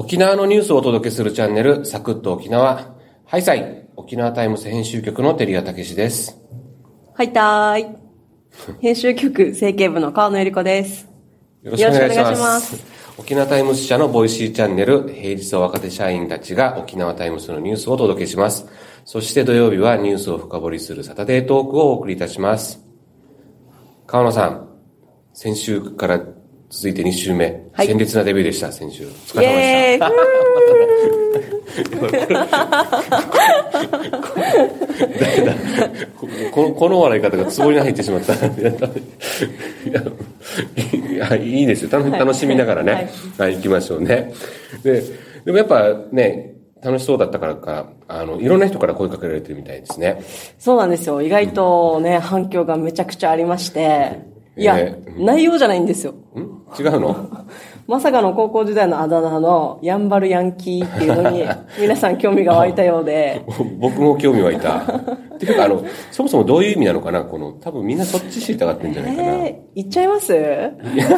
沖縄のニュースをお届けするチャンネル、サクッと沖縄。ハイサイ、沖縄タイムズ編集局の照屋武史です。はいたーい。編集局政経部の川野ゆり子です。よろしくお願いしま。します沖縄タイムズ社の Voicy チャンネル、平日は若手社員たちが沖縄タイムズのニュースをお届けします。そして土曜日はニュースを深掘りするサタデートークをお送りいたします。川野さん、先週から続いて2週目。はい鮮烈なデビューでした、先週。お疲イれ様でした。こ の この笑い方がツボに入ってしまった。いやいやいいですよ。楽楽しみながらね。はい、行きましょうね。で、でもやっぱね、楽しそうだったからか、あの、いろんな人から声かけられてるみたいですね。そうなんですよ。意外とね、反響がめちゃくちゃありまして。いや、え内容じゃないんですよ。ん？違うの？まさかの高校時代のあだ名のヤンバルヤンキーっていうのに 皆さん興味が湧いたようで。僕も興味湧いた。っていうか、あの、そもそもどういう意味なのかな？この、多分みんなそっち知りたがってんじゃないかな。えー、言っちゃいます？いや、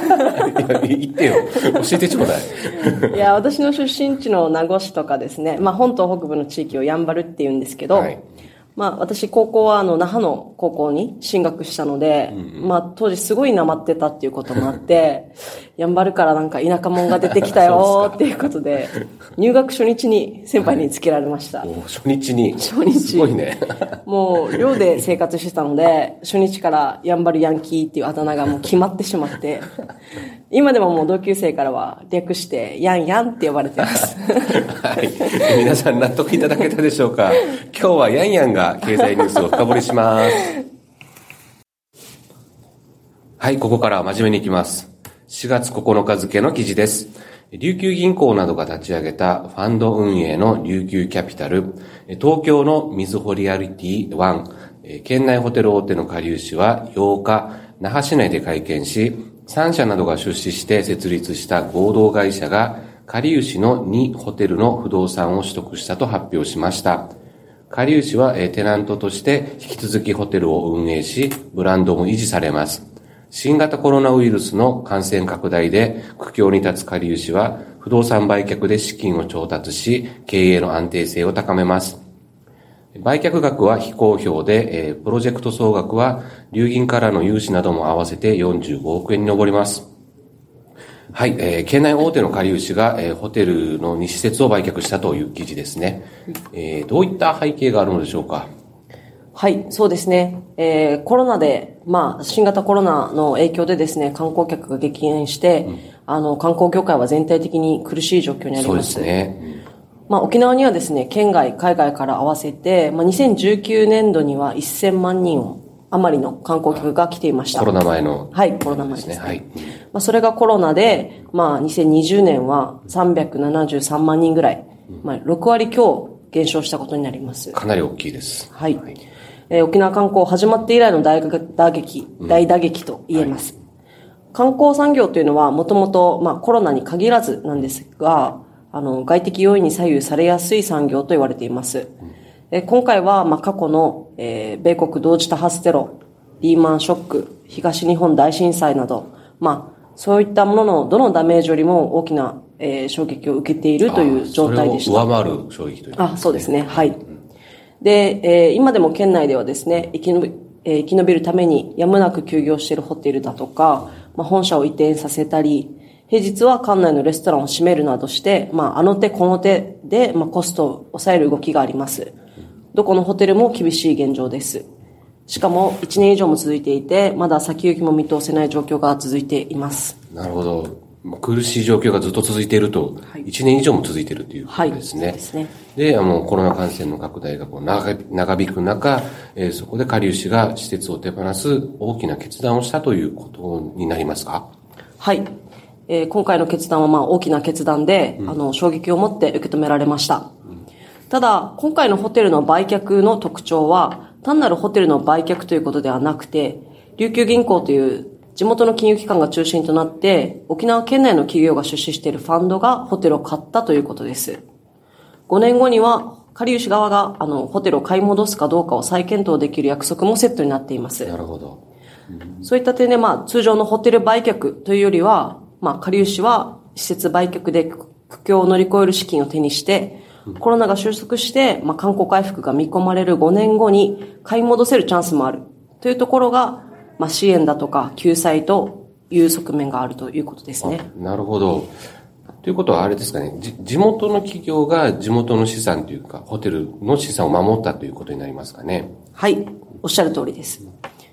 言ってよ。教えてちょうだい。いや、私の出身地の名護市とかですね、まあ本島北部の地域をやんばるって言うんですけど、はいまあ私高校はあの那覇の高校に進学したので、まあ当時すごいなまってたっていうこともあって、やんばるからなんか田舎者が出てきたよ っていうことで、入学初日に先輩につけられました。もう初日に。初日すごいね。もう寮で生活してたので、初日からやんばるヤンキーっていうあだ名がもう決まってしまって、今でももう同級生からは略してヤンヤンって呼ばれてます。はい。皆さん納得いただけたでしょうか？今日はヤンヤンが経済ニュースを深掘りします。はい、ここから真面目に行きます。4月9日付の記事です。琉球銀行などが立ち上げたファンド運営の琉球キャピタル、東京のみずほリアリティ1、県内ホテル大手の下流市は8日、那覇市内で会見し、3社などが出資して設立した合同会社が、下流市の2ホテルの不動産を取得したと発表しました。下流市はテナントとして引き続きホテルを運営し、ブランドも維持されます。新型コロナウイルスの感染拡大で苦境に立つ下流市は、不動産売却で資金を調達し、経営の安定性を高めます。売却額は非公表で、えープロジェクト総額は、流銀からの融資なども合わせて45億円に上ります。はい、えー、県内大手の下流市が、えーホテルの2施設を売却したという記事ですね。えーどういった背景があるのでしょうか？はい、そうですね。えーコロナで、まあ、新型コロナの影響でですね、観光客が激減して、あの、観光業界は全体的に苦しい状況にありま。そうですすね。まあ、沖縄にはですね、県外、海外から合わせて、まあ、2019年度には1000万人を余りの観光客が来ていました。コロナ前のはい、コロナ前ですね。はい。まあ、それがコロナで、まあ、2020年は373万人ぐらい、まあ、6割強減少したことになります。かなり大きいです。はい。えー沖縄観光始まって以来の大打撃、大打撃と言えます。観光産業というのはもともと、まあコロナに限らずなんですが、あの、外的要因に左右されやすい産業と言われています。えー今回は、まあ過去の、えー米国同時多発テロ、リーマンショック、東日本大震災など、まあそういったもののどのダメージよりも大きな、えー衝撃を受けているという状態でした。上回る衝撃という。あ、そうですね。はい。で、えー今でも県内ではですね、生き延び、えー生き延びるためにやむなく休業しているホテルだとか、まあ、本社を移転させたり、平日は館内のレストランを閉めるなどして、まあ、あの手この手で、まあ、コストを抑える動きがあります。どこのホテルも厳しい現状です。しかも、1年以上も続いていて、まだ先行きも見通せない状況が続いています。なるほど。まあ苦しい状況がずっと続いていると、1年以上も続いているということですね。はいですねで、あの、コロナ感染の拡大がこう長長引く中、えーそこで下流市が施設を手放す大きな決断をしたということになりますか？はい。えー今回の決断はまあ大きな決断で、あの、衝撃を持って受け止められました。ただ、今回のホテルの売却の特徴は、単なるホテルの売却ということではなくて、琉球銀行という地元の金融機関が中心となって、沖縄県内の企業が出資しているファンドがホテルを買ったということです。5年後には、下流市側が、あの、ホテルを買い戻すかどうかを再検討できる約束もセットになっています。なるほど。そういった点で、まあ、通常のホテル売却というよりは、まあ、下流市は施設売却で苦境を乗り越える資金を手にして、コロナが収束して、まあ、観光回復が見込まれる5年後に買い戻せるチャンスもあるというところが、まあ、支援だとか救済という側面があるということですね。なるほど。ということはあれですかね、じ地元の企業が地元の資産というか、ホテルの資産を守ったということになりますかね。はい、おっしゃる通りです。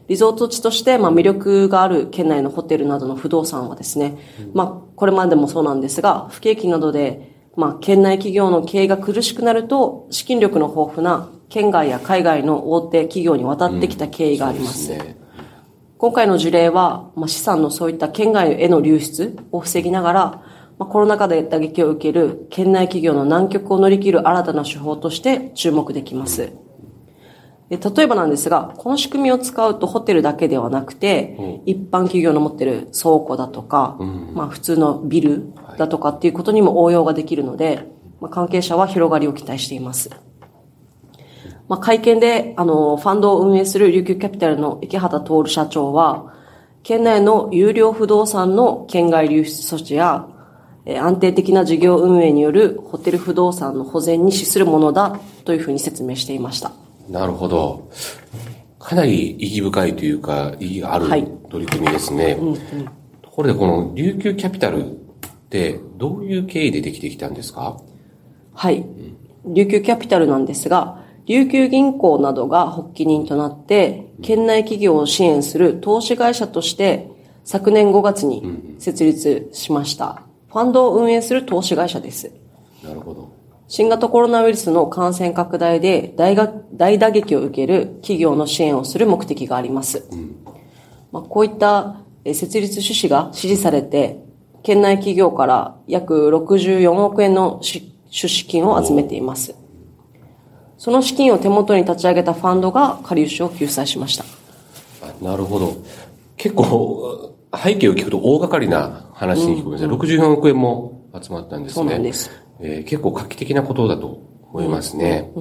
リゾート地として、まあ、魅力がある県内のホテルなどの不動産はですね、まあ、これまでもそうなんですが、不景気などで、まあ、県内企業の経営が苦しくなると、資金力の豊富な県外や海外の大手企業に渡ってきた経緯があります。そうですね。今回の事例は、まあ、資産のそういった県外への流出を防ぎながら、まあ、コロナ禍で打撃を受ける県内企業の難局を乗り切る新たな手法として注目できます。で例えばなんですが、この仕組みを使うとホテルだけではなくて、一般企業の持ってる倉庫だとか、まあ普通のビルだとかっていうことにも応用ができるので、まあ、関係者は広がりを期待しています。まあ、会見で、あの、ファンドを運営する琉球キャピタルの池畑徹社長は、県内の有料不動産の県外流出措置や、えー安定的な事業運営によるホテル不動産の保全に資するものだというふうに説明していました。なるほど。かなり意義深いというか、意義があるはい取り組みですね。ところで、この琉球キャピタルって、どういう経緯でできてきたんですか？はい。琉球キャピタルなんですが、琉球銀行などが発起人となって、県内企業を支援する投資会社として、昨年5月に設立しました。ファンドを運営する投資会社です。なるほど。新型コロナウイルスの感染拡大で大が大打撃を受ける企業の支援をする目的があります。まあ、こういったえー設立趣旨が支持されて、県内企業から約64億円のし出資金を集めています。その資金を手元に立ち上げたファンドが下流種を救済しました。あなるほど。結構、背景を聞くと大掛かりな話に聞こえますね。64億円も集まったんですね。そうなんです。えー結構画期的なことだと思いますね。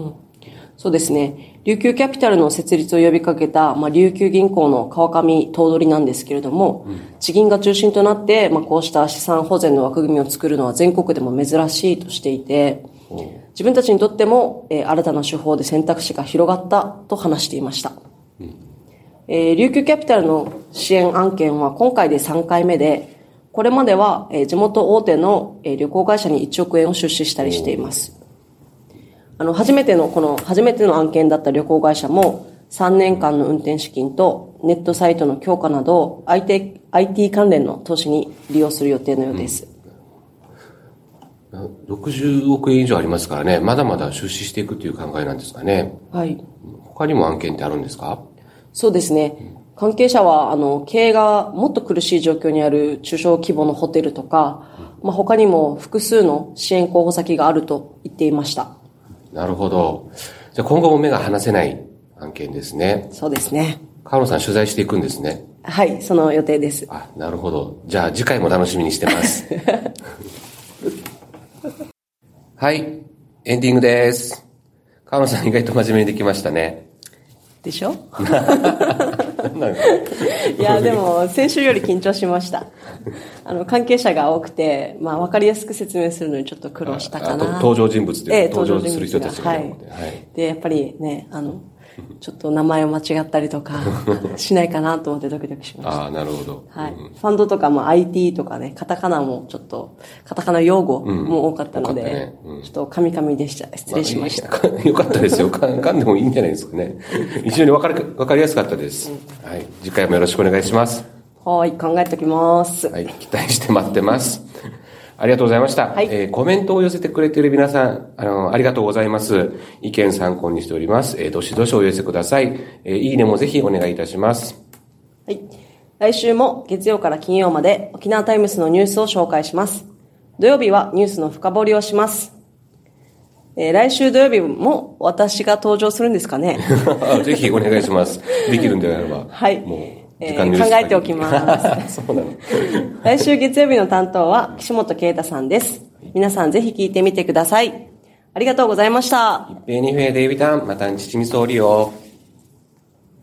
そうですね。琉球キャピタルの設立を呼びかけた、まあ、琉球銀行の川上頭取なんですけれども、地銀が中心となって、まあ、こうした資産保全の枠組みを作るのは全国でも珍しいとしていて、自分たちにとっても、えー新たな手法で選択肢が広がったと話していました。えー琉球キャピタルの支援案件は今回で3回目で、これまでは、えー地元大手の、えー旅行会社に1億円を出資したりしています。あの、初めての、この、初めての案件だった旅行会社も、3年間の運転資金と、ネットサイトの強化などを IT、IT 関連の投資に利用する予定のようです。60億円以上ありますからね、まだまだ出資していくという考えなんですかね。はい。他にも案件ってあるんですか？そうですね。関係者は、あの、経営がもっと苦しい状況にある中小規模のホテルとか、まあ、他にも複数の支援候補先があると言っていました。なるほど。じゃあ今後も目が離せない案件ですね。そうですね。川野さん取材していくんですね。はい、その予定です。あ、なるほど。じゃあ次回も楽しみにしてます。はい。エンディングです。川野さん意外と真面目にできましたね。でしょ？なんかいや、でも、先週より緊張しました。あの、関係者が多くて、まあ、わかりやすく説明するのにちょっと苦労したかな。登場人物というかええ、登場する人たちがはいはい。で、やっぱりね、あの、ちょっと名前を間違ったりとか、しないかなと思ってドキドキしました。ああ、なるほど。はい。ファンドとかも IT とかね、カタカナもちょっと、カタカナ用語も多かったので、多かったねうんちょっとカミカミでした。失礼しました。まあ よかったですよ。か噛んでもいいんじゃないですかね。非常にわかり、わかりやすかったです。はい。次回もよろしくお願いします。はい、考えておきます。はい。期待して待ってます。ありがとうございました。はいえーコメントを寄せてくれている皆さん、あの、ありがとうございます。意見参考にしております。えーどしどしお寄せください。えーいいねもぜひお願いいたします。はい。来週も月曜から金曜まで沖縄タイムスのニュースを紹介します。土曜日はニュースの深掘りをします。えー来週土曜日も私が登場するんですかね ぜひお願いします。できるんであれば。はいもう、えー、考えておきます。来週月曜日の担当は岸本啓太さんです。皆さんぜひ聞いてみてください。ありがとうございました。一平二平デイビタン、また日みそうりよ。